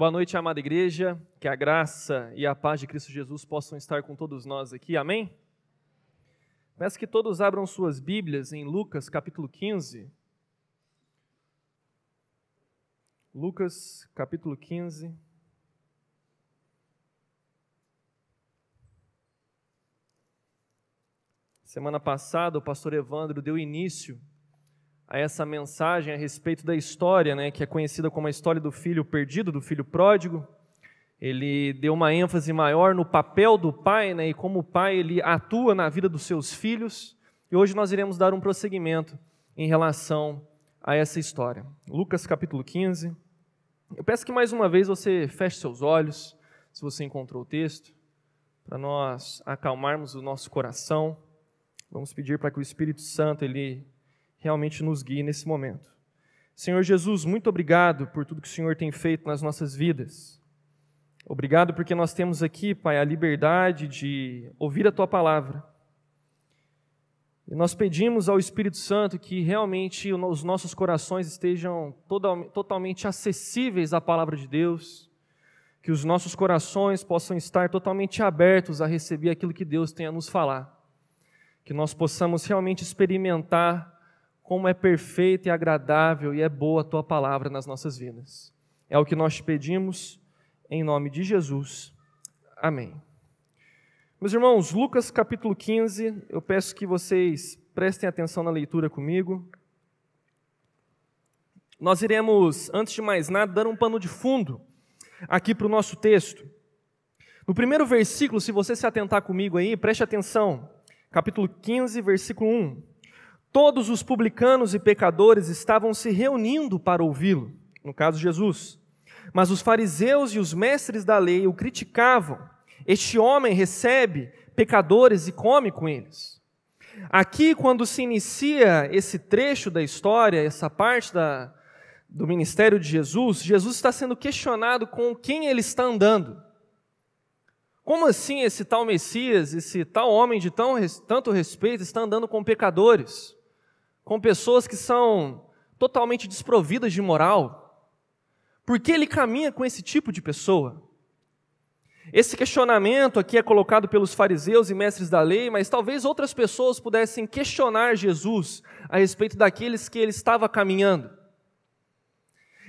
Boa noite, amada igreja. Que a graça e a paz de Cristo Jesus possam estar com todos nós aqui. Amém? Peço que todos abram suas Bíblias em Lucas capítulo 15. Lucas capítulo 15. Semana passada, o pastor Evandro deu início a essa mensagem a respeito da história, né, que é conhecida como a história do filho perdido, do filho pródigo. Ele deu uma ênfase maior no papel do pai, né, e como o pai ele atua na vida dos seus filhos. E hoje nós iremos dar um prosseguimento em relação a essa história. Lucas capítulo 15. Eu peço que mais uma vez você feche seus olhos, se você encontrou o texto, para nós acalmarmos o nosso coração. Vamos pedir para que o Espírito Santo ele realmente nos guie nesse momento. Senhor Jesus, muito obrigado por tudo que o Senhor tem feito nas nossas vidas. Obrigado porque nós temos aqui, Pai, a liberdade de ouvir a Tua palavra. E nós pedimos ao Espírito Santo que realmente os nossos corações estejam totalmente acessíveis à palavra de Deus, que os nossos corações possam estar totalmente abertos a receber aquilo que Deus tem a nos falar, que nós possamos realmente experimentar como é perfeita e agradável e é boa a tua palavra nas nossas vidas. É o que nós te pedimos em nome de Jesus. Amém. Meus irmãos, Lucas capítulo 15, eu peço que vocês prestem atenção na leitura comigo. Nós iremos, antes de mais nada, dar um pano de fundo aqui para o nosso texto. No primeiro versículo, se você se atentar comigo aí, preste atenção. Capítulo 15, versículo 1. Todos os publicanos e pecadores estavam se reunindo para ouvi-lo, no caso Jesus. Mas os fariseus e os mestres da lei o criticavam. Este homem recebe pecadores e come com eles. Aqui, quando se inicia esse trecho da história, essa parte da, do ministério de Jesus, Jesus está sendo questionado com quem ele está andando. Como assim esse tal Messias, esse tal homem de tão, tanto respeito, está andando com pecadores? Com pessoas que são totalmente desprovidas de moral? Por que ele caminha com esse tipo de pessoa? Esse questionamento aqui é colocado pelos fariseus e mestres da lei, mas talvez outras pessoas pudessem questionar Jesus a respeito daqueles que ele estava caminhando.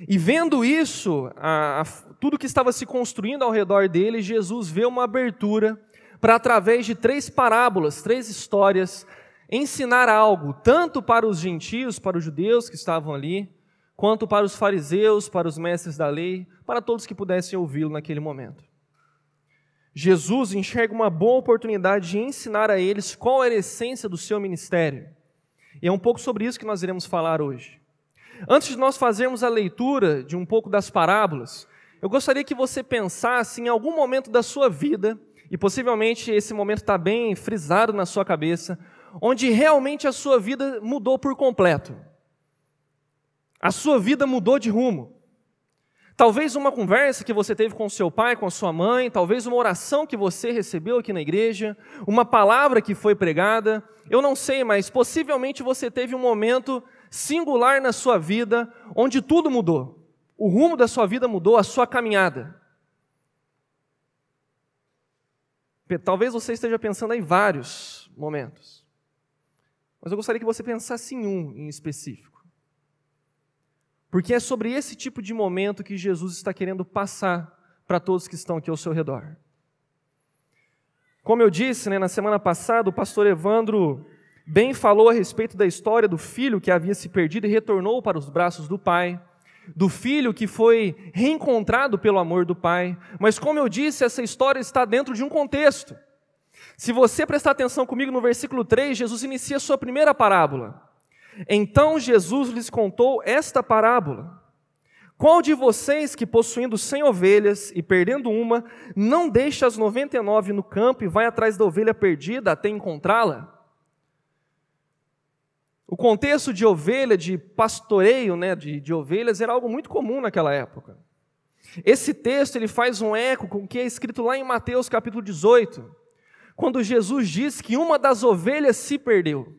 E vendo isso, a, a, tudo que estava se construindo ao redor dele, Jesus vê uma abertura para, através de três parábolas, três histórias, ensinar algo, tanto para os gentios, para os judeus que estavam ali, quanto para os fariseus, para os mestres da lei, para todos que pudessem ouvi-lo naquele momento. Jesus enxerga uma boa oportunidade de ensinar a eles qual era a essência do seu ministério. E é um pouco sobre isso que nós iremos falar hoje. Antes de nós fazermos a leitura de um pouco das parábolas, eu gostaria que você pensasse em algum momento da sua vida, e possivelmente esse momento está bem frisado na sua cabeça, onde realmente a sua vida mudou por completo. A sua vida mudou de rumo. Talvez uma conversa que você teve com seu pai, com sua mãe, talvez uma oração que você recebeu aqui na igreja, uma palavra que foi pregada, eu não sei, mas possivelmente você teve um momento singular na sua vida onde tudo mudou. O rumo da sua vida mudou, a sua caminhada. Talvez você esteja pensando em vários momentos. Mas eu gostaria que você pensasse em um em específico. Porque é sobre esse tipo de momento que Jesus está querendo passar para todos que estão aqui ao seu redor. Como eu disse né, na semana passada, o pastor Evandro bem falou a respeito da história do filho que havia se perdido e retornou para os braços do pai, do filho que foi reencontrado pelo amor do pai. Mas, como eu disse, essa história está dentro de um contexto. Se você prestar atenção comigo no versículo 3, Jesus inicia a sua primeira parábola. Então Jesus lhes contou esta parábola. Qual de vocês que possuindo cem ovelhas e perdendo uma, não deixa as noventa e nove no campo e vai atrás da ovelha perdida até encontrá-la? O contexto de ovelha, de pastoreio né, de, de ovelhas, era algo muito comum naquela época. Esse texto ele faz um eco com o que é escrito lá em Mateus capítulo 18 quando Jesus diz que uma das ovelhas se perdeu.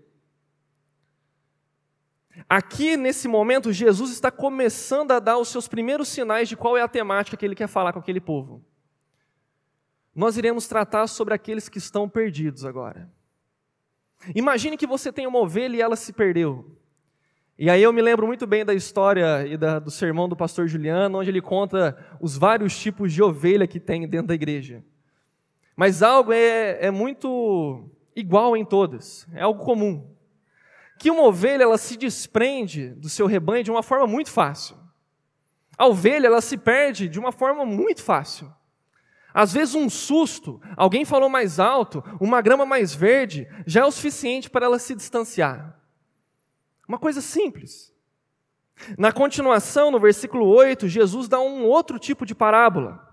Aqui, nesse momento, Jesus está começando a dar os seus primeiros sinais de qual é a temática que ele quer falar com aquele povo. Nós iremos tratar sobre aqueles que estão perdidos agora. Imagine que você tem uma ovelha e ela se perdeu. E aí eu me lembro muito bem da história e da, do sermão do pastor Juliano, onde ele conta os vários tipos de ovelha que tem dentro da igreja. Mas algo é, é muito igual em todas, é algo comum. Que uma ovelha ela se desprende do seu rebanho de uma forma muito fácil. A ovelha ela se perde de uma forma muito fácil. Às vezes um susto, alguém falou mais alto, uma grama mais verde, já é o suficiente para ela se distanciar. Uma coisa simples. Na continuação, no versículo 8, Jesus dá um outro tipo de parábola.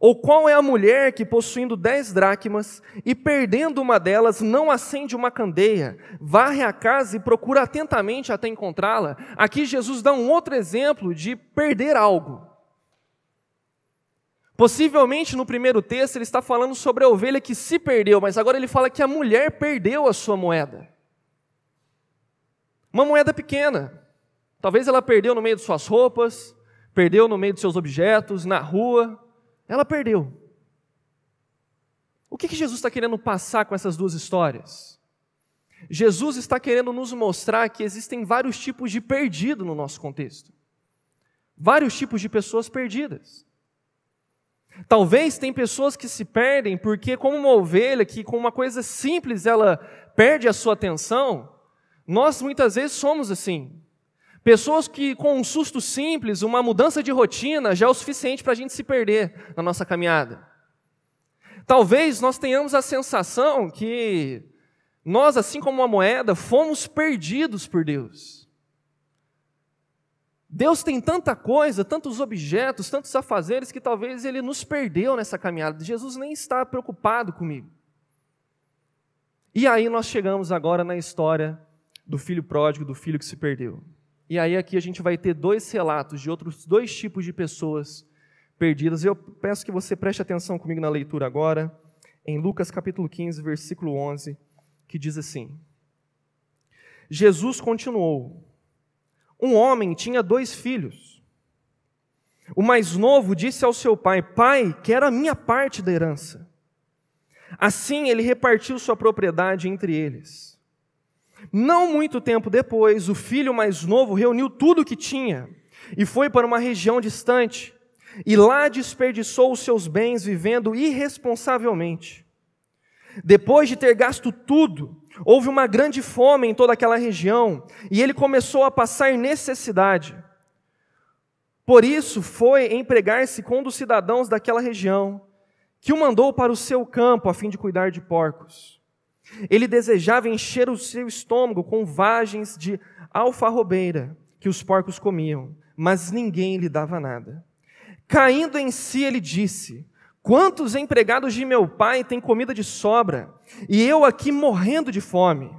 Ou qual é a mulher que, possuindo dez dracmas e perdendo uma delas, não acende uma candeia, varre a casa e procura atentamente até encontrá-la? Aqui Jesus dá um outro exemplo de perder algo. Possivelmente no primeiro texto ele está falando sobre a ovelha que se perdeu, mas agora ele fala que a mulher perdeu a sua moeda. Uma moeda pequena. Talvez ela perdeu no meio de suas roupas, perdeu no meio de seus objetos, na rua. Ela perdeu. O que, que Jesus está querendo passar com essas duas histórias? Jesus está querendo nos mostrar que existem vários tipos de perdido no nosso contexto. Vários tipos de pessoas perdidas. Talvez tem pessoas que se perdem porque, como uma ovelha que com uma coisa simples ela perde a sua atenção, nós muitas vezes somos assim. Pessoas que, com um susto simples, uma mudança de rotina, já é o suficiente para a gente se perder na nossa caminhada. Talvez nós tenhamos a sensação que nós, assim como uma moeda, fomos perdidos por Deus. Deus tem tanta coisa, tantos objetos, tantos afazeres, que talvez Ele nos perdeu nessa caminhada. Jesus nem está preocupado comigo. E aí nós chegamos agora na história do filho pródigo, do filho que se perdeu. E aí aqui a gente vai ter dois relatos de outros dois tipos de pessoas perdidas. Eu peço que você preste atenção comigo na leitura agora, em Lucas capítulo 15, versículo 11, que diz assim: Jesus continuou: Um homem tinha dois filhos. O mais novo disse ao seu pai: Pai, quero a minha parte da herança. Assim ele repartiu sua propriedade entre eles. Não muito tempo depois, o filho mais novo reuniu tudo o que tinha e foi para uma região distante, e lá desperdiçou os seus bens vivendo irresponsavelmente. Depois de ter gasto tudo, houve uma grande fome em toda aquela região, e ele começou a passar necessidade. Por isso foi empregar-se com um dos cidadãos daquela região, que o mandou para o seu campo a fim de cuidar de porcos. Ele desejava encher o seu estômago com vagens de alfarrobeira que os porcos comiam, mas ninguém lhe dava nada. Caindo em si, ele disse: Quantos empregados de meu pai têm comida de sobra, e eu aqui morrendo de fome?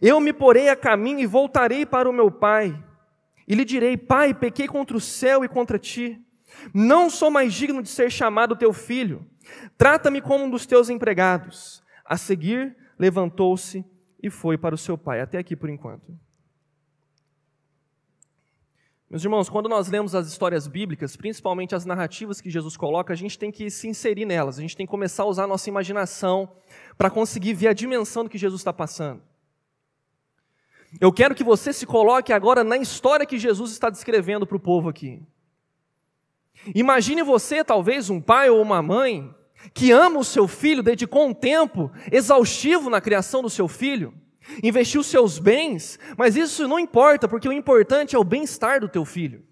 Eu me porei a caminho e voltarei para o meu pai. E lhe direi: Pai, pequei contra o céu e contra ti. Não sou mais digno de ser chamado teu filho. Trata-me como um dos teus empregados. A seguir, levantou-se e foi para o seu pai. Até aqui por enquanto. Meus irmãos, quando nós lemos as histórias bíblicas, principalmente as narrativas que Jesus coloca, a gente tem que se inserir nelas, a gente tem que começar a usar a nossa imaginação para conseguir ver a dimensão do que Jesus está passando. Eu quero que você se coloque agora na história que Jesus está descrevendo para o povo aqui. Imagine você, talvez, um pai ou uma mãe, que ama o seu filho, dedicou um tempo exaustivo na criação do seu filho, investiu seus bens, mas isso não importa, porque o importante é o bem-estar do teu filho.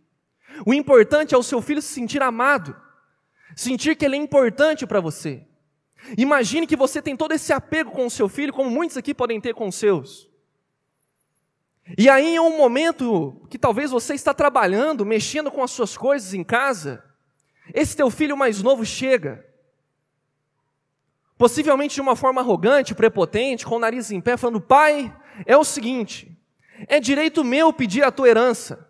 O importante é o seu filho se sentir amado, sentir que ele é importante para você. Imagine que você tem todo esse apego com o seu filho, como muitos aqui podem ter com os seus. E aí, em um momento que talvez você está trabalhando, mexendo com as suas coisas em casa, esse teu filho mais novo chega possivelmente de uma forma arrogante, prepotente, com o nariz em pé, falando: Pai, é o seguinte, é direito meu pedir a tua herança.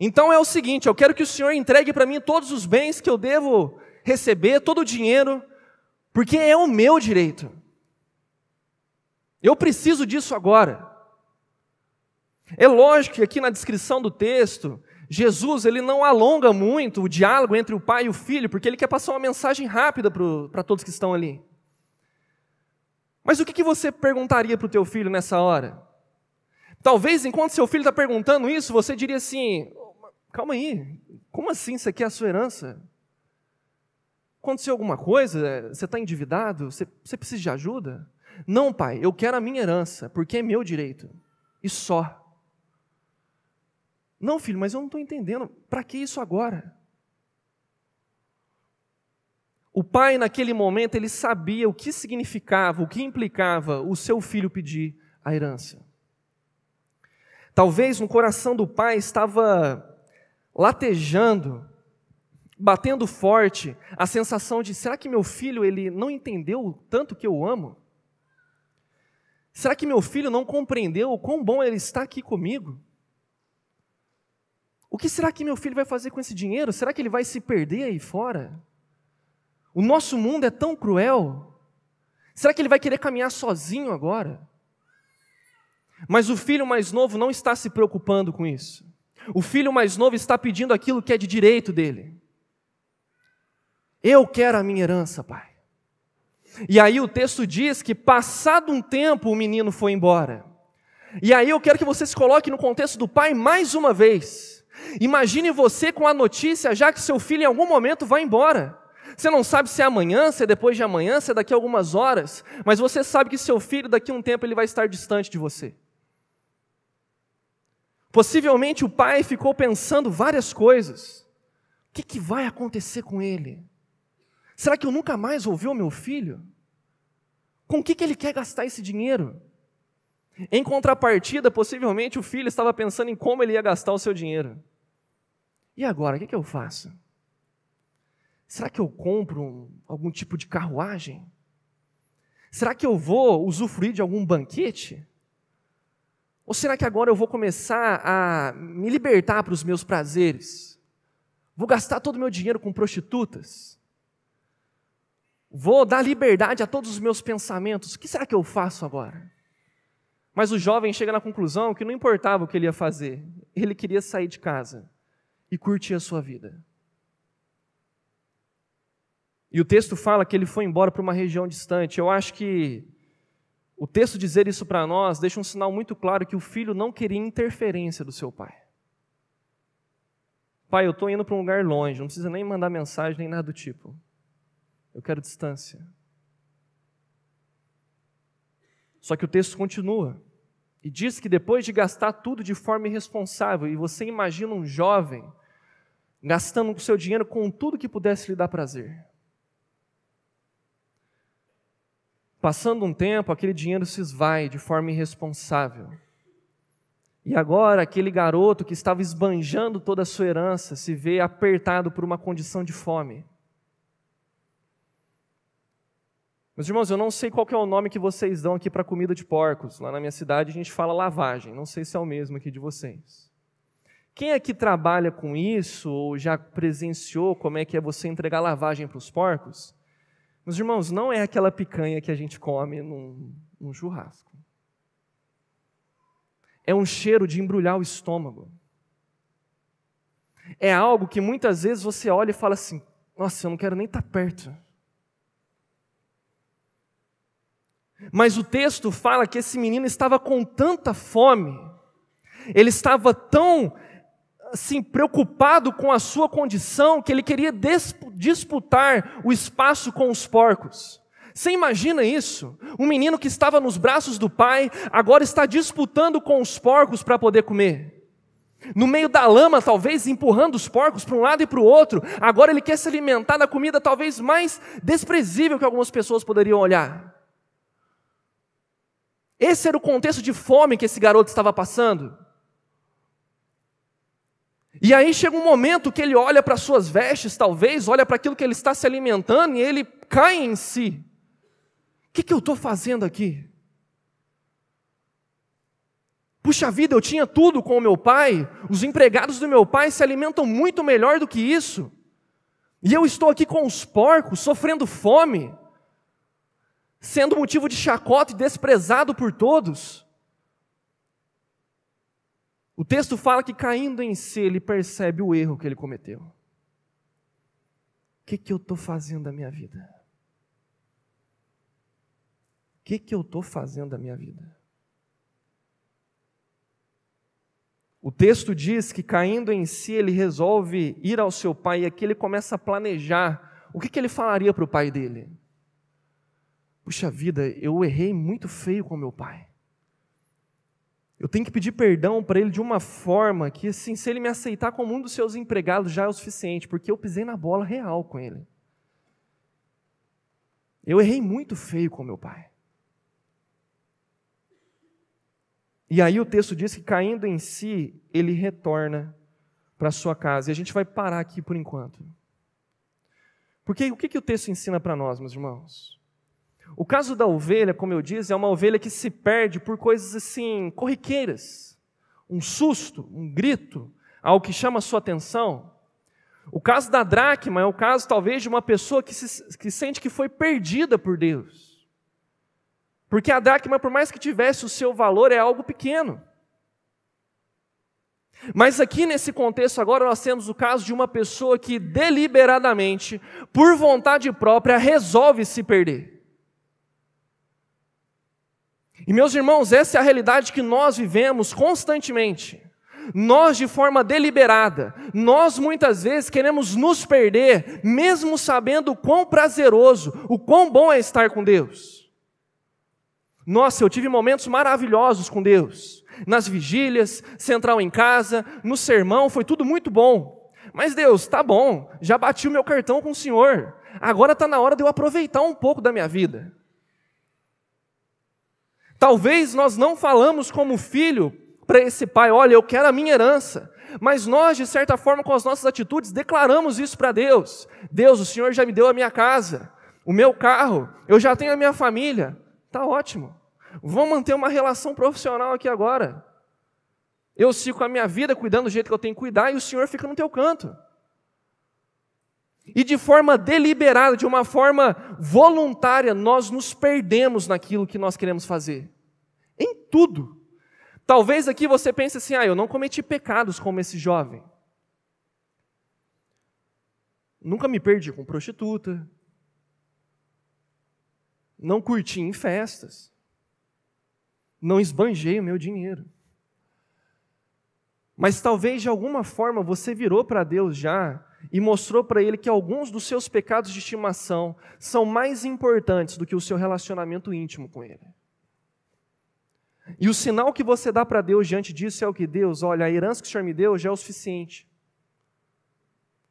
Então é o seguinte, eu quero que o Senhor entregue para mim todos os bens que eu devo receber, todo o dinheiro, porque é o meu direito. Eu preciso disso agora. É lógico que aqui na descrição do texto, Jesus ele não alonga muito o diálogo entre o pai e o filho, porque ele quer passar uma mensagem rápida para todos que estão ali. Mas o que, que você perguntaria para o teu filho nessa hora? Talvez enquanto seu filho está perguntando isso, você diria assim: calma aí, como assim isso aqui é a sua herança? Aconteceu alguma coisa? Você está endividado? Você, você precisa de ajuda? Não, pai, eu quero a minha herança, porque é meu direito. E só. Não, filho, mas eu não estou entendendo. Para que isso agora? O pai, naquele momento, ele sabia o que significava, o que implicava o seu filho pedir a herança. Talvez no coração do pai estava latejando, batendo forte, a sensação de: será que meu filho ele não entendeu o tanto que eu amo? Será que meu filho não compreendeu o quão bom ele está aqui comigo? O que será que meu filho vai fazer com esse dinheiro? Será que ele vai se perder aí fora? O nosso mundo é tão cruel. Será que ele vai querer caminhar sozinho agora? Mas o filho mais novo não está se preocupando com isso. O filho mais novo está pedindo aquilo que é de direito dele. Eu quero a minha herança, pai. E aí o texto diz que, passado um tempo, o menino foi embora. E aí eu quero que você se coloque no contexto do pai mais uma vez. Imagine você com a notícia já que seu filho em algum momento vai embora. Você não sabe se é amanhã, se é depois de amanhã, se é daqui a algumas horas, mas você sabe que seu filho daqui a um tempo ele vai estar distante de você. Possivelmente o pai ficou pensando várias coisas. O que, que vai acontecer com ele? Será que eu nunca mais vou ver o meu filho? Com o que, que ele quer gastar esse dinheiro? Em contrapartida, possivelmente o filho estava pensando em como ele ia gastar o seu dinheiro. E agora, o que, que eu faço? Será que eu compro um, algum tipo de carruagem? Será que eu vou usufruir de algum banquete? Ou será que agora eu vou começar a me libertar para os meus prazeres? Vou gastar todo o meu dinheiro com prostitutas? Vou dar liberdade a todos os meus pensamentos. O que será que eu faço agora? Mas o jovem chega na conclusão que não importava o que ele ia fazer, ele queria sair de casa e curtir a sua vida. E o texto fala que ele foi embora para uma região distante. Eu acho que o texto dizer isso para nós deixa um sinal muito claro que o filho não queria interferência do seu pai. Pai, eu estou indo para um lugar longe, não precisa nem mandar mensagem nem nada do tipo. Eu quero distância. Só que o texto continua e diz que depois de gastar tudo de forma irresponsável, e você imagina um jovem gastando o seu dinheiro com tudo que pudesse lhe dar prazer. Passando um tempo, aquele dinheiro se esvai de forma irresponsável. E agora, aquele garoto que estava esbanjando toda a sua herança se vê apertado por uma condição de fome. Meus irmãos, eu não sei qual é o nome que vocês dão aqui para comida de porcos. Lá na minha cidade a gente fala lavagem. Não sei se é o mesmo aqui de vocês. Quem aqui trabalha com isso ou já presenciou como é que é você entregar lavagem para os porcos? Meus irmãos, não é aquela picanha que a gente come num, num churrasco. É um cheiro de embrulhar o estômago. É algo que muitas vezes você olha e fala assim: nossa, eu não quero nem estar tá perto. Mas o texto fala que esse menino estava com tanta fome, ele estava tão assim preocupado com a sua condição que ele queria disputar o espaço com os porcos. Você imagina isso? Um menino que estava nos braços do pai, agora está disputando com os porcos para poder comer. No meio da lama, talvez empurrando os porcos para um lado e para o outro, agora ele quer se alimentar da comida talvez mais desprezível que algumas pessoas poderiam olhar. Esse era o contexto de fome que esse garoto estava passando. E aí chega um momento que ele olha para suas vestes, talvez, olha para aquilo que ele está se alimentando e ele cai em si. O que, que eu estou fazendo aqui? Puxa vida, eu tinha tudo com o meu pai, os empregados do meu pai se alimentam muito melhor do que isso, e eu estou aqui com os porcos, sofrendo fome sendo motivo de chacota e desprezado por todos. O texto fala que caindo em si, ele percebe o erro que ele cometeu. O que, que eu estou fazendo da minha vida? O que, que eu estou fazendo da minha vida? O texto diz que caindo em si, ele resolve ir ao seu pai e aqui ele começa a planejar o que, que ele falaria para o pai dele. Puxa vida, eu errei muito feio com meu pai. Eu tenho que pedir perdão para ele de uma forma que, assim, se ele me aceitar como um dos seus empregados já é o suficiente, porque eu pisei na bola real com ele. Eu errei muito feio com meu pai. E aí o texto diz que caindo em si, ele retorna para sua casa. E a gente vai parar aqui por enquanto. Porque o que, que o texto ensina para nós, meus irmãos? O caso da ovelha, como eu disse, é uma ovelha que se perde por coisas assim, corriqueiras. Um susto, um grito, algo que chama a sua atenção. O caso da dracma é o caso, talvez, de uma pessoa que, se, que sente que foi perdida por Deus. Porque a dracma, por mais que tivesse o seu valor, é algo pequeno. Mas aqui nesse contexto agora nós temos o caso de uma pessoa que deliberadamente, por vontade própria, resolve se perder. E meus irmãos, essa é a realidade que nós vivemos constantemente. Nós, de forma deliberada, nós muitas vezes queremos nos perder, mesmo sabendo o quão prazeroso, o quão bom é estar com Deus. Nossa, eu tive momentos maravilhosos com Deus. Nas vigílias, central em casa, no sermão, foi tudo muito bom. Mas Deus, tá bom, já bati o meu cartão com o Senhor. Agora está na hora de eu aproveitar um pouco da minha vida. Talvez nós não falamos como filho para esse pai, olha, eu quero a minha herança. Mas nós, de certa forma, com as nossas atitudes, declaramos isso para Deus. Deus, o Senhor já me deu a minha casa, o meu carro, eu já tenho a minha família. Tá ótimo. Vamos manter uma relação profissional aqui agora. Eu sigo a minha vida cuidando do jeito que eu tenho que cuidar e o Senhor fica no teu canto. E de forma deliberada, de uma forma voluntária, nós nos perdemos naquilo que nós queremos fazer. Em tudo. Talvez aqui você pense assim: ah, eu não cometi pecados como esse jovem. Nunca me perdi com prostituta. Não curti em festas não esbanjei o meu dinheiro. Mas talvez de alguma forma você virou para Deus já e mostrou para Ele que alguns dos seus pecados de estimação são mais importantes do que o seu relacionamento íntimo com Ele. E o sinal que você dá para Deus diante disso é o que Deus, olha, a herança que o Senhor me deu já é o suficiente.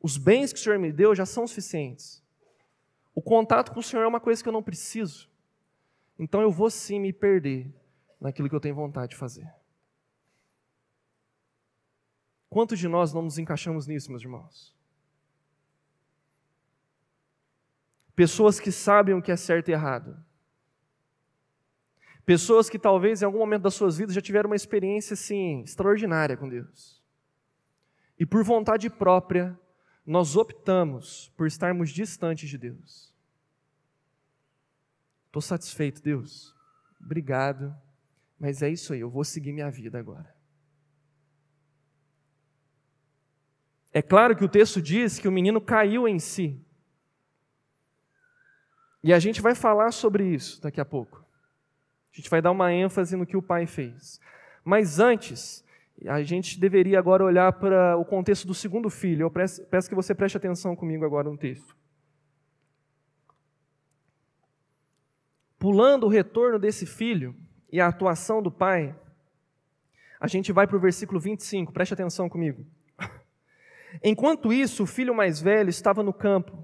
Os bens que o Senhor me deu já são suficientes. O contato com o Senhor é uma coisa que eu não preciso. Então eu vou sim me perder naquilo que eu tenho vontade de fazer. Quantos de nós não nos encaixamos nisso, meus irmãos? Pessoas que sabem o que é certo e errado. Pessoas que talvez em algum momento das suas vidas já tiveram uma experiência assim extraordinária com Deus. E por vontade própria, nós optamos por estarmos distantes de Deus. Estou satisfeito, Deus. Obrigado. Mas é isso aí, eu vou seguir minha vida agora. É claro que o texto diz que o menino caiu em si. E a gente vai falar sobre isso daqui a pouco. A gente vai dar uma ênfase no que o pai fez. Mas antes, a gente deveria agora olhar para o contexto do segundo filho. Eu peço que você preste atenção comigo agora no texto. Pulando o retorno desse filho, e a atuação do pai, a gente vai para o versículo 25, preste atenção comigo. Enquanto isso, o filho mais velho estava no campo.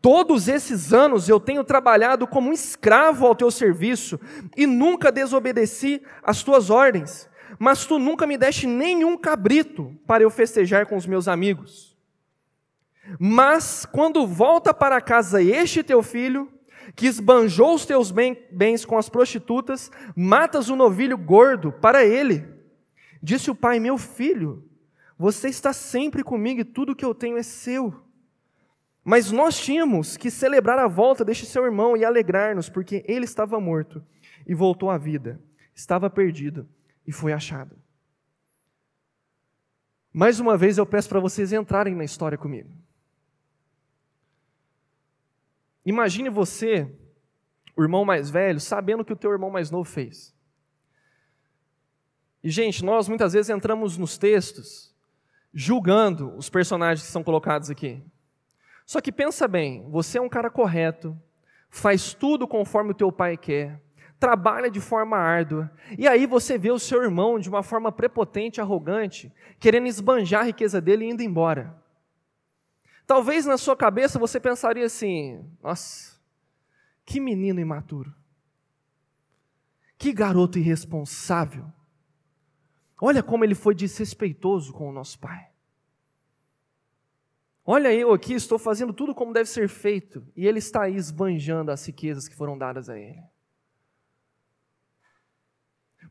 todos esses anos eu tenho trabalhado como um escravo ao teu serviço e nunca desobedeci às tuas ordens. mas tu nunca me deste nenhum cabrito para eu festejar com os meus amigos. Mas quando volta para casa este teu filho, que esbanjou os teus bens com as prostitutas, matas um novilho gordo para ele. Disse o pai: Meu filho, você está sempre comigo e tudo que eu tenho é seu. Mas nós tínhamos que celebrar a volta deste seu irmão e alegrar-nos, porque ele estava morto e voltou à vida, estava perdido e foi achado. Mais uma vez eu peço para vocês entrarem na história comigo. Imagine você, o irmão mais velho, sabendo o que o teu irmão mais novo fez. E, gente, nós muitas vezes entramos nos textos julgando os personagens que são colocados aqui. Só que pensa bem, você é um cara correto, faz tudo conforme o teu pai quer, trabalha de forma árdua, e aí você vê o seu irmão de uma forma prepotente, arrogante, querendo esbanjar a riqueza dele e indo embora. Talvez na sua cabeça você pensaria assim: nossa, que menino imaturo. Que garoto irresponsável. Olha como ele foi desrespeitoso com o nosso pai. Olha, eu aqui estou fazendo tudo como deve ser feito, e ele está aí esbanjando as riquezas que foram dadas a ele.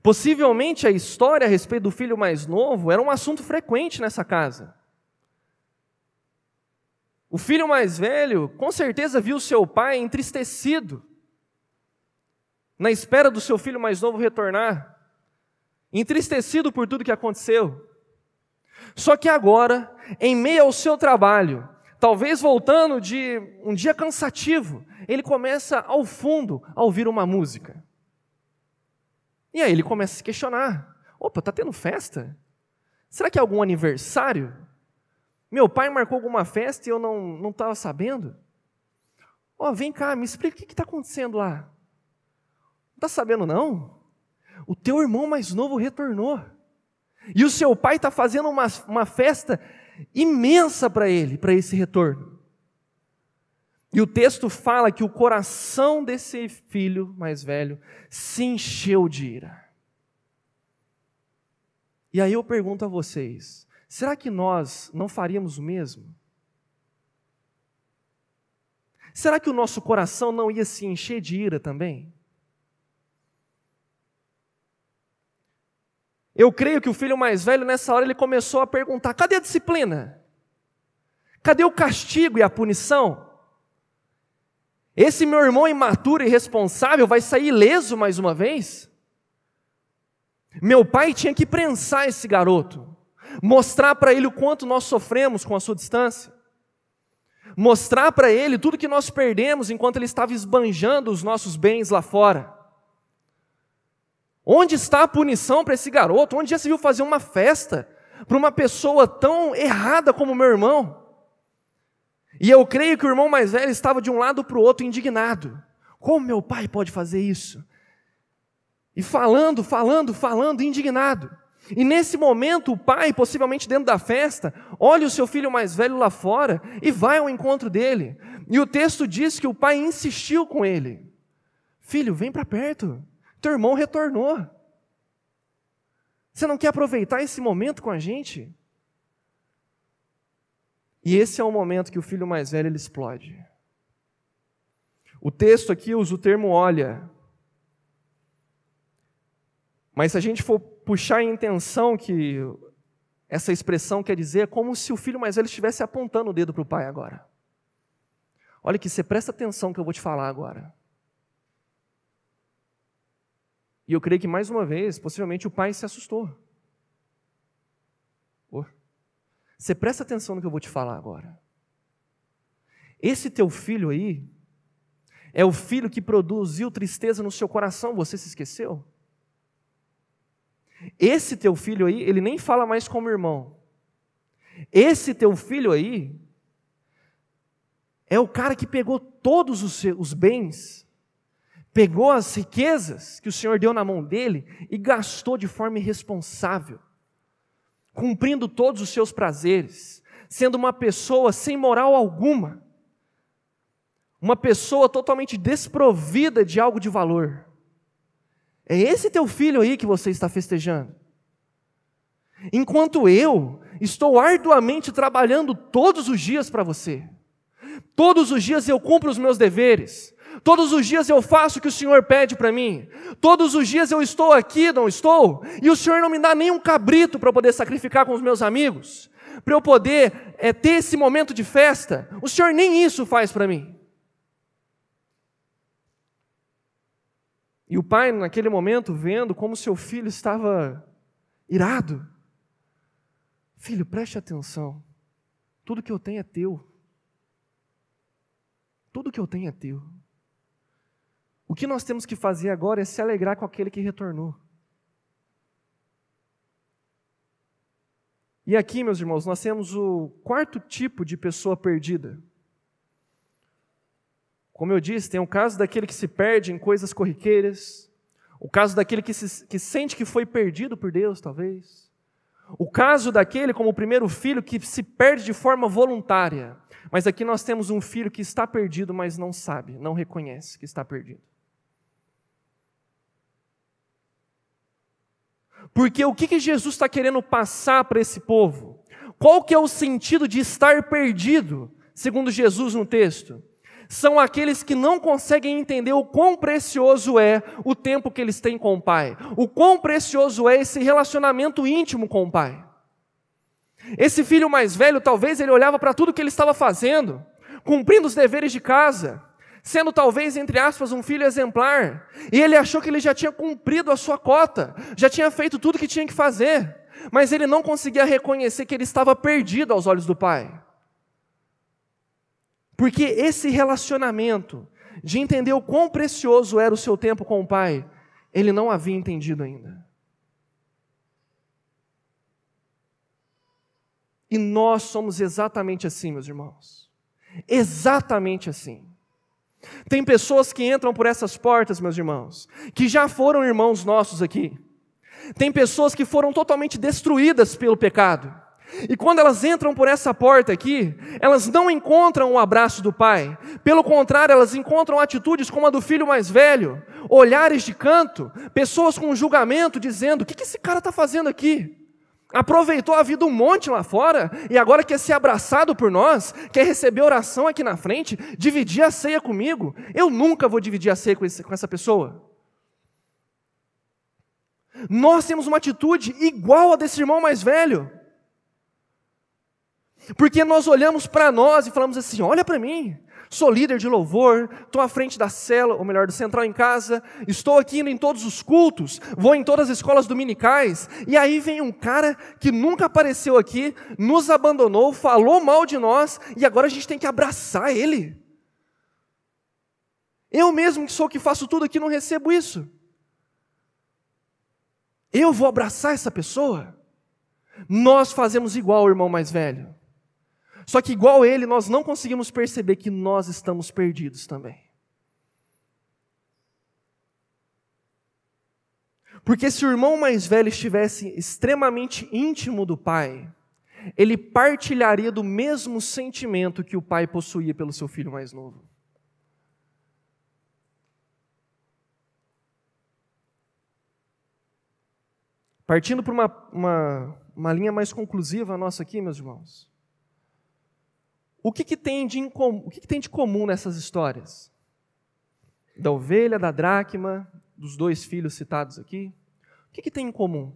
Possivelmente a história a respeito do filho mais novo era um assunto frequente nessa casa. O filho mais velho, com certeza, viu seu pai entristecido, na espera do seu filho mais novo retornar, entristecido por tudo que aconteceu. Só que agora, em meio ao seu trabalho, talvez voltando de um dia cansativo, ele começa ao fundo a ouvir uma música. E aí ele começa a se questionar: opa, está tendo festa? Será que é algum aniversário? Meu pai marcou alguma festa e eu não estava sabendo? Ó, oh, vem cá, me explica o que está acontecendo lá. Não está sabendo, não? O teu irmão mais novo retornou. E o seu pai está fazendo uma, uma festa imensa para ele, para esse retorno. E o texto fala que o coração desse filho mais velho se encheu de ira. E aí eu pergunto a vocês: Será que nós não faríamos o mesmo? Será que o nosso coração não ia se encher de ira também? Eu creio que o filho mais velho, nessa hora, ele começou a perguntar: cadê a disciplina? Cadê o castigo e a punição? Esse meu irmão imaturo e irresponsável vai sair ileso mais uma vez? Meu pai tinha que prensar esse garoto mostrar para ele o quanto nós sofremos com a sua distância, mostrar para ele tudo que nós perdemos enquanto ele estava esbanjando os nossos bens lá fora. Onde está a punição para esse garoto? Onde já se viu fazer uma festa para uma pessoa tão errada como meu irmão? E eu creio que o irmão mais velho estava de um lado para o outro indignado. Como meu pai pode fazer isso? E falando, falando, falando, indignado. E nesse momento, o pai, possivelmente dentro da festa, olha o seu filho mais velho lá fora e vai ao encontro dele. E o texto diz que o pai insistiu com ele: Filho, vem para perto, teu irmão retornou. Você não quer aproveitar esse momento com a gente? E esse é o momento que o filho mais velho ele explode. O texto aqui usa o termo olha. Mas se a gente for puxar a intenção que essa expressão quer dizer, é como se o filho mais velho estivesse apontando o dedo para o pai agora. Olha aqui, você presta atenção que eu vou te falar agora. E eu creio que mais uma vez, possivelmente o pai se assustou. Oh. Você presta atenção no que eu vou te falar agora. Esse teu filho aí é o filho que produziu tristeza no seu coração, você se esqueceu? Esse teu filho aí, ele nem fala mais como irmão. Esse teu filho aí é o cara que pegou todos os, os bens, pegou as riquezas que o Senhor deu na mão dele e gastou de forma irresponsável, cumprindo todos os seus prazeres, sendo uma pessoa sem moral alguma, uma pessoa totalmente desprovida de algo de valor. É esse teu filho aí que você está festejando. enquanto eu estou arduamente trabalhando todos os dias para você. Todos os dias eu cumpro os meus deveres. Todos os dias eu faço o que o Senhor pede para mim. Todos os dias eu estou aqui, não estou? E o Senhor não me dá nenhum cabrito para poder sacrificar com os meus amigos, para eu poder é, ter esse momento de festa. O Senhor nem isso faz para mim. E o pai, naquele momento, vendo como seu filho estava irado, filho, preste atenção, tudo que eu tenho é teu. Tudo que eu tenho é teu. O que nós temos que fazer agora é se alegrar com aquele que retornou. E aqui, meus irmãos, nós temos o quarto tipo de pessoa perdida. Como eu disse, tem o caso daquele que se perde em coisas corriqueiras, o caso daquele que, se, que sente que foi perdido por Deus, talvez. O caso daquele, como o primeiro filho, que se perde de forma voluntária. Mas aqui nós temos um filho que está perdido, mas não sabe, não reconhece que está perdido. Porque o que, que Jesus está querendo passar para esse povo? Qual que é o sentido de estar perdido, segundo Jesus no texto? são aqueles que não conseguem entender o quão precioso é o tempo que eles têm com o Pai, o quão precioso é esse relacionamento íntimo com o Pai. Esse filho mais velho, talvez ele olhava para tudo que ele estava fazendo, cumprindo os deveres de casa, sendo talvez, entre aspas, um filho exemplar, e ele achou que ele já tinha cumprido a sua cota, já tinha feito tudo que tinha que fazer, mas ele não conseguia reconhecer que ele estava perdido aos olhos do Pai. Porque esse relacionamento, de entender o quão precioso era o seu tempo com o Pai, ele não havia entendido ainda. E nós somos exatamente assim, meus irmãos. Exatamente assim. Tem pessoas que entram por essas portas, meus irmãos, que já foram irmãos nossos aqui. Tem pessoas que foram totalmente destruídas pelo pecado. E quando elas entram por essa porta aqui, elas não encontram o abraço do pai. Pelo contrário, elas encontram atitudes como a do filho mais velho, olhares de canto, pessoas com julgamento dizendo: o que esse cara está fazendo aqui? Aproveitou a vida um monte lá fora e agora quer ser abraçado por nós, quer receber oração aqui na frente, dividir a ceia comigo. Eu nunca vou dividir a ceia com, esse, com essa pessoa. Nós temos uma atitude igual a desse irmão mais velho. Porque nós olhamos para nós e falamos assim: olha para mim, sou líder de louvor, estou à frente da cela, ou melhor, do central em casa, estou aqui indo em todos os cultos, vou em todas as escolas dominicais, e aí vem um cara que nunca apareceu aqui, nos abandonou, falou mal de nós, e agora a gente tem que abraçar ele. Eu mesmo que sou o que faço tudo aqui não recebo isso. Eu vou abraçar essa pessoa? Nós fazemos igual o irmão mais velho. Só que, igual ele, nós não conseguimos perceber que nós estamos perdidos também. Porque se o irmão mais velho estivesse extremamente íntimo do pai, ele partilharia do mesmo sentimento que o pai possuía pelo seu filho mais novo. Partindo para uma, uma, uma linha mais conclusiva nossa aqui, meus irmãos. O que, que, tem, de incom... o que, que tem de comum nessas histórias? Da ovelha, da dracma, dos dois filhos citados aqui. O que, que tem em comum?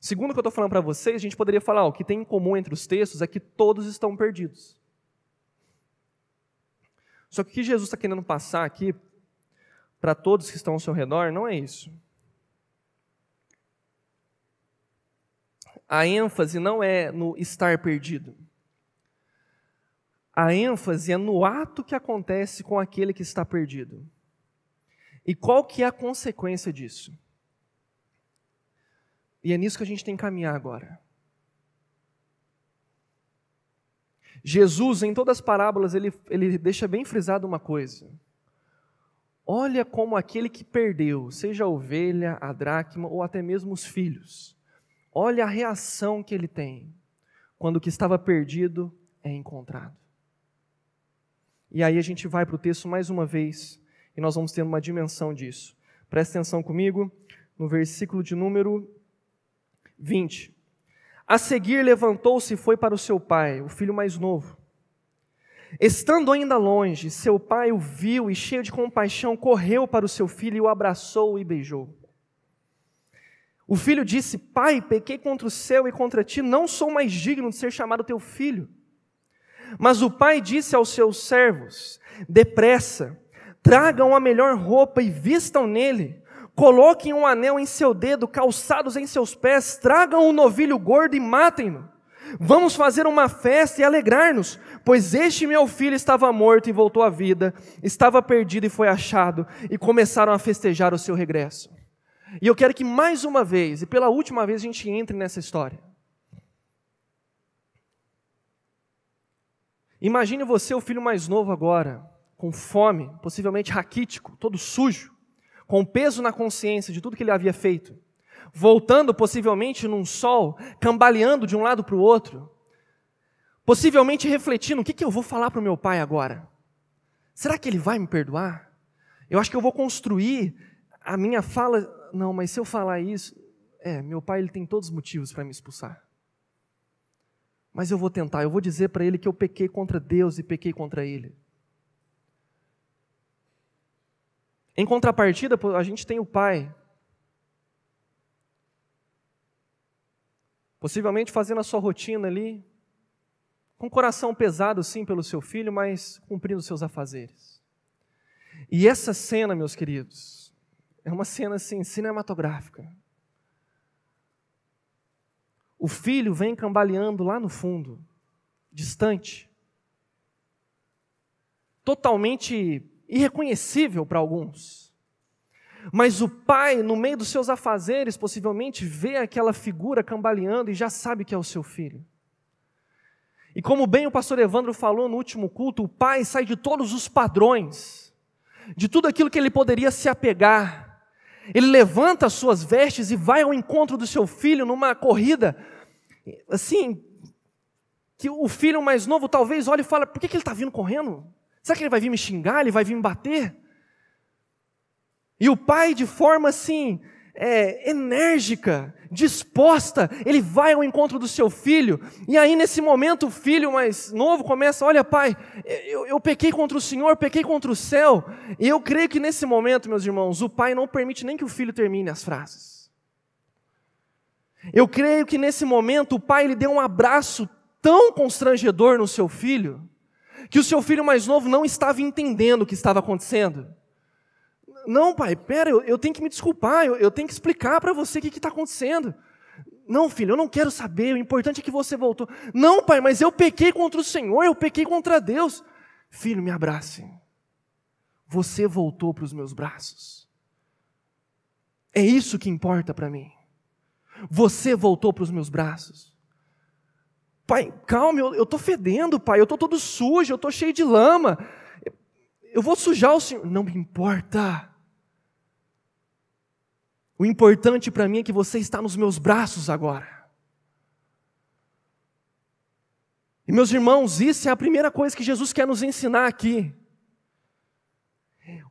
Segundo o que eu estou falando para vocês, a gente poderia falar: ó, o que tem em comum entre os textos é que todos estão perdidos. Só que o que Jesus está querendo passar aqui, para todos que estão ao seu redor, não é isso. A ênfase não é no estar perdido. A ênfase é no ato que acontece com aquele que está perdido. E qual que é a consequência disso? E é nisso que a gente tem que caminhar agora. Jesus, em todas as parábolas, ele, ele deixa bem frisado uma coisa. Olha como aquele que perdeu, seja a ovelha, a dracma ou até mesmo os filhos, olha a reação que ele tem quando o que estava perdido é encontrado. E aí a gente vai para o texto mais uma vez e nós vamos ter uma dimensão disso. Presta atenção comigo no versículo de número 20. A seguir, levantou-se e foi para o seu pai, o filho mais novo. Estando ainda longe, seu pai o viu e, cheio de compaixão, correu para o seu filho e o abraçou e beijou. O filho disse: Pai, pequei contra o céu e contra ti, não sou mais digno de ser chamado teu filho. Mas o pai disse aos seus servos: Depressa, tragam a melhor roupa e vistam nele. Coloquem um anel em seu dedo, calçados em seus pés, tragam um novilho gordo e matem-no. Vamos fazer uma festa e alegrar-nos, pois este meu filho estava morto e voltou à vida, estava perdido e foi achado, e começaram a festejar o seu regresso. E eu quero que mais uma vez, e pela última vez, a gente entre nessa história. Imagine você, o filho mais novo agora, com fome, possivelmente raquítico, todo sujo, com peso na consciência de tudo que ele havia feito, voltando possivelmente num sol, cambaleando de um lado para o outro, possivelmente refletindo: o que, que eu vou falar para o meu pai agora? Será que ele vai me perdoar? Eu acho que eu vou construir a minha fala. Não, mas se eu falar isso, é, meu pai ele tem todos os motivos para me expulsar. Mas eu vou tentar, eu vou dizer para ele que eu pequei contra Deus e pequei contra ele. Em contrapartida, a gente tem o pai. Possivelmente fazendo a sua rotina ali, com o coração pesado sim pelo seu filho, mas cumprindo seus afazeres. E essa cena, meus queridos, é uma cena assim cinematográfica. O filho vem cambaleando lá no fundo, distante, totalmente irreconhecível para alguns. Mas o pai, no meio dos seus afazeres, possivelmente vê aquela figura cambaleando e já sabe que é o seu filho. E como bem o pastor Evandro falou no último culto, o pai sai de todos os padrões, de tudo aquilo que ele poderia se apegar. Ele levanta as suas vestes e vai ao encontro do seu filho numa corrida, assim, que o filho mais novo talvez olhe e fale: por que, que ele está vindo correndo? Será que ele vai vir me xingar? Ele vai vir me bater? E o pai, de forma assim, é, enérgica, disposta, ele vai ao encontro do seu filho, e aí nesse momento o filho mais novo começa: Olha, pai, eu, eu pequei contra o Senhor, pequei contra o céu, e eu creio que nesse momento, meus irmãos, o pai não permite nem que o filho termine as frases. Eu creio que nesse momento o pai lhe deu um abraço tão constrangedor no seu filho, que o seu filho mais novo não estava entendendo o que estava acontecendo. Não, pai, pera, eu, eu tenho que me desculpar, eu, eu tenho que explicar para você o que está acontecendo. Não, filho, eu não quero saber, o importante é que você voltou. Não, pai, mas eu pequei contra o Senhor, eu pequei contra Deus. Filho, me abrace. Você voltou para os meus braços. É isso que importa para mim. Você voltou para os meus braços. Pai, calma, eu estou fedendo, pai, eu estou todo sujo, eu estou cheio de lama. Eu vou sujar o Senhor. Não me importa. O importante para mim é que você está nos meus braços agora. E meus irmãos, isso é a primeira coisa que Jesus quer nos ensinar aqui.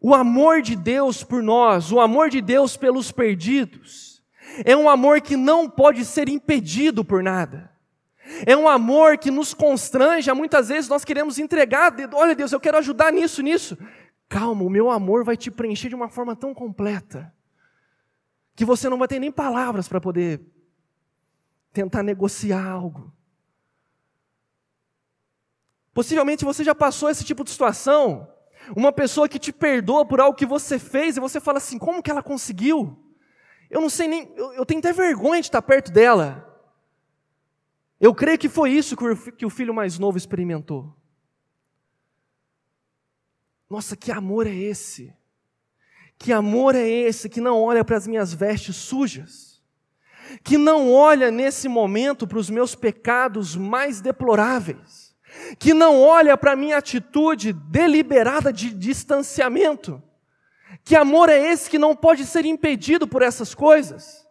O amor de Deus por nós, o amor de Deus pelos perdidos, é um amor que não pode ser impedido por nada. É um amor que nos constrange, muitas vezes nós queremos entregar, olha Deus, eu quero ajudar nisso, nisso. Calma, o meu amor vai te preencher de uma forma tão completa, que você não vai ter nem palavras para poder tentar negociar algo. Possivelmente você já passou esse tipo de situação, uma pessoa que te perdoa por algo que você fez e você fala assim: como que ela conseguiu? Eu não sei nem, eu, eu tenho até vergonha de estar perto dela. Eu creio que foi isso que o filho mais novo experimentou. Nossa, que amor é esse? Que amor é esse que não olha para as minhas vestes sujas? Que não olha nesse momento para os meus pecados mais deploráveis? Que não olha para a minha atitude deliberada de distanciamento? Que amor é esse que não pode ser impedido por essas coisas?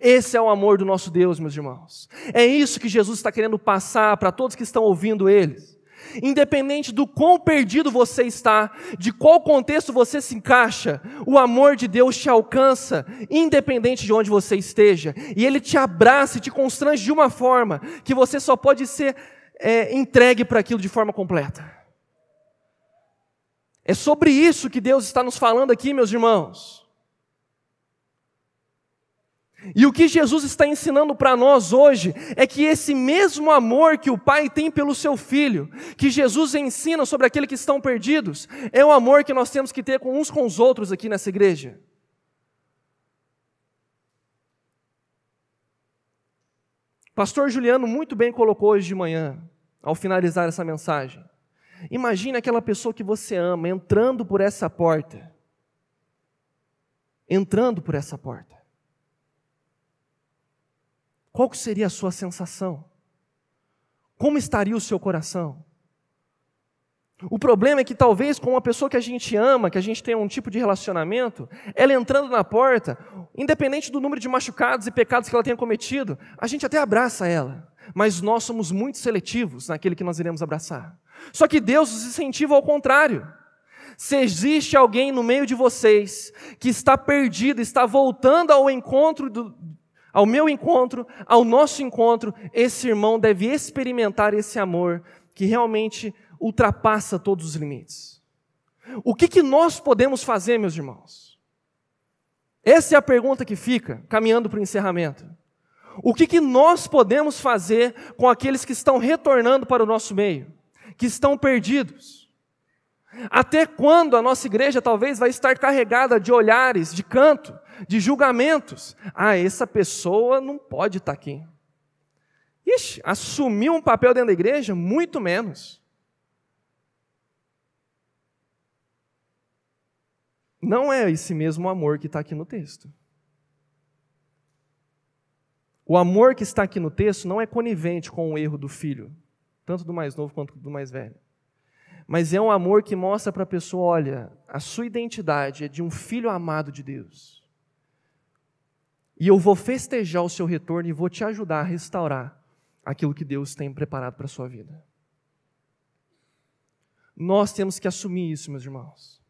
Esse é o amor do nosso Deus, meus irmãos. É isso que Jesus está querendo passar para todos que estão ouvindo eles. Independente do quão perdido você está, de qual contexto você se encaixa, o amor de Deus te alcança, independente de onde você esteja, e Ele te abraça e te constrange de uma forma que você só pode ser é, entregue para aquilo de forma completa. É sobre isso que Deus está nos falando aqui, meus irmãos. E o que Jesus está ensinando para nós hoje é que esse mesmo amor que o Pai tem pelo seu filho, que Jesus ensina sobre aqueles que estão perdidos, é o amor que nós temos que ter com uns com os outros aqui nessa igreja. Pastor Juliano muito bem colocou hoje de manhã, ao finalizar essa mensagem. Imagine aquela pessoa que você ama entrando por essa porta. Entrando por essa porta. Qual seria a sua sensação? Como estaria o seu coração? O problema é que talvez com uma pessoa que a gente ama, que a gente tem um tipo de relacionamento, ela entrando na porta, independente do número de machucados e pecados que ela tenha cometido, a gente até abraça ela, mas nós somos muito seletivos naquele que nós iremos abraçar. Só que Deus nos incentiva ao contrário. Se existe alguém no meio de vocês que está perdido, está voltando ao encontro do, ao meu encontro, ao nosso encontro, esse irmão deve experimentar esse amor que realmente ultrapassa todos os limites. O que, que nós podemos fazer, meus irmãos? Essa é a pergunta que fica, caminhando para o encerramento. O que, que nós podemos fazer com aqueles que estão retornando para o nosso meio, que estão perdidos? Até quando a nossa igreja talvez vai estar carregada de olhares, de canto, de julgamentos. Ah, essa pessoa não pode estar aqui. Ixi, assumir um papel dentro da igreja? Muito menos. Não é esse mesmo amor que está aqui no texto. O amor que está aqui no texto não é conivente com o erro do filho, tanto do mais novo quanto do mais velho. Mas é um amor que mostra para a pessoa: olha, a sua identidade é de um filho amado de Deus. E eu vou festejar o seu retorno e vou te ajudar a restaurar aquilo que Deus tem preparado para a sua vida. Nós temos que assumir isso, meus irmãos.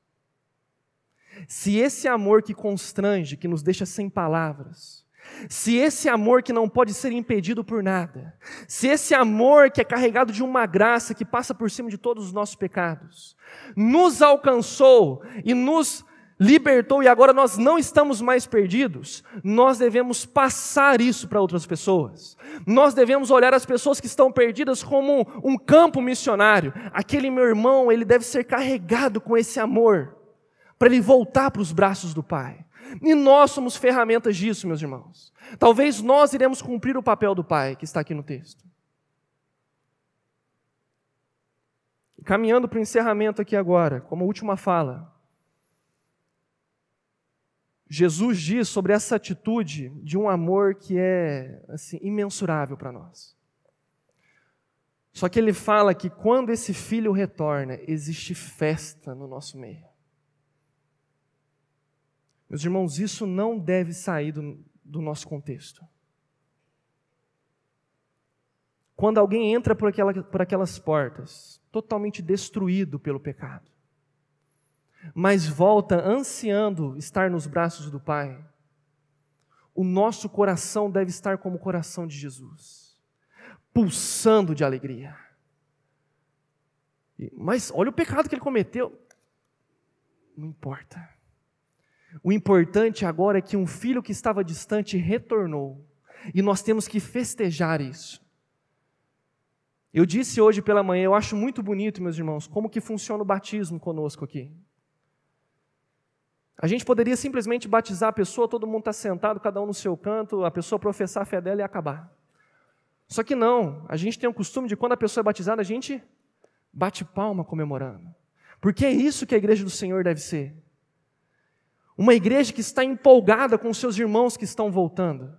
Se esse amor que constrange, que nos deixa sem palavras, se esse amor que não pode ser impedido por nada, se esse amor que é carregado de uma graça que passa por cima de todos os nossos pecados, nos alcançou e nos libertou e agora nós não estamos mais perdidos, nós devemos passar isso para outras pessoas. Nós devemos olhar as pessoas que estão perdidas como um campo missionário. Aquele meu irmão, ele deve ser carregado com esse amor, para ele voltar para os braços do Pai. E nós somos ferramentas disso, meus irmãos. Talvez nós iremos cumprir o papel do Pai, que está aqui no texto. Caminhando para o encerramento aqui agora, como última fala. Jesus diz sobre essa atitude de um amor que é assim, imensurável para nós. Só que ele fala que quando esse filho retorna, existe festa no nosso meio. Meus irmãos, isso não deve sair do, do nosso contexto. Quando alguém entra por, aquela, por aquelas portas, totalmente destruído pelo pecado, mas volta ansiando estar nos braços do Pai, o nosso coração deve estar como o coração de Jesus, pulsando de alegria. Mas olha o pecado que ele cometeu. Não importa. O importante agora é que um filho que estava distante retornou. E nós temos que festejar isso. Eu disse hoje pela manhã, eu acho muito bonito, meus irmãos, como que funciona o batismo conosco aqui. A gente poderia simplesmente batizar a pessoa, todo mundo está sentado, cada um no seu canto, a pessoa professar a fé dela e acabar. Só que não, a gente tem o costume de quando a pessoa é batizada, a gente bate palma comemorando. Porque é isso que a igreja do Senhor deve ser. Uma igreja que está empolgada com seus irmãos que estão voltando.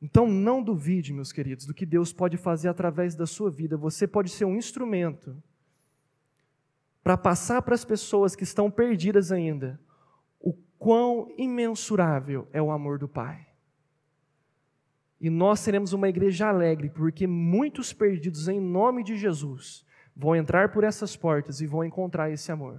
Então não duvide, meus queridos, do que Deus pode fazer através da sua vida. Você pode ser um instrumento para passar para as pessoas que estão perdidas ainda o quão imensurável é o amor do Pai. E nós seremos uma igreja alegre, porque muitos perdidos em nome de Jesus vão entrar por essas portas e vão encontrar esse amor.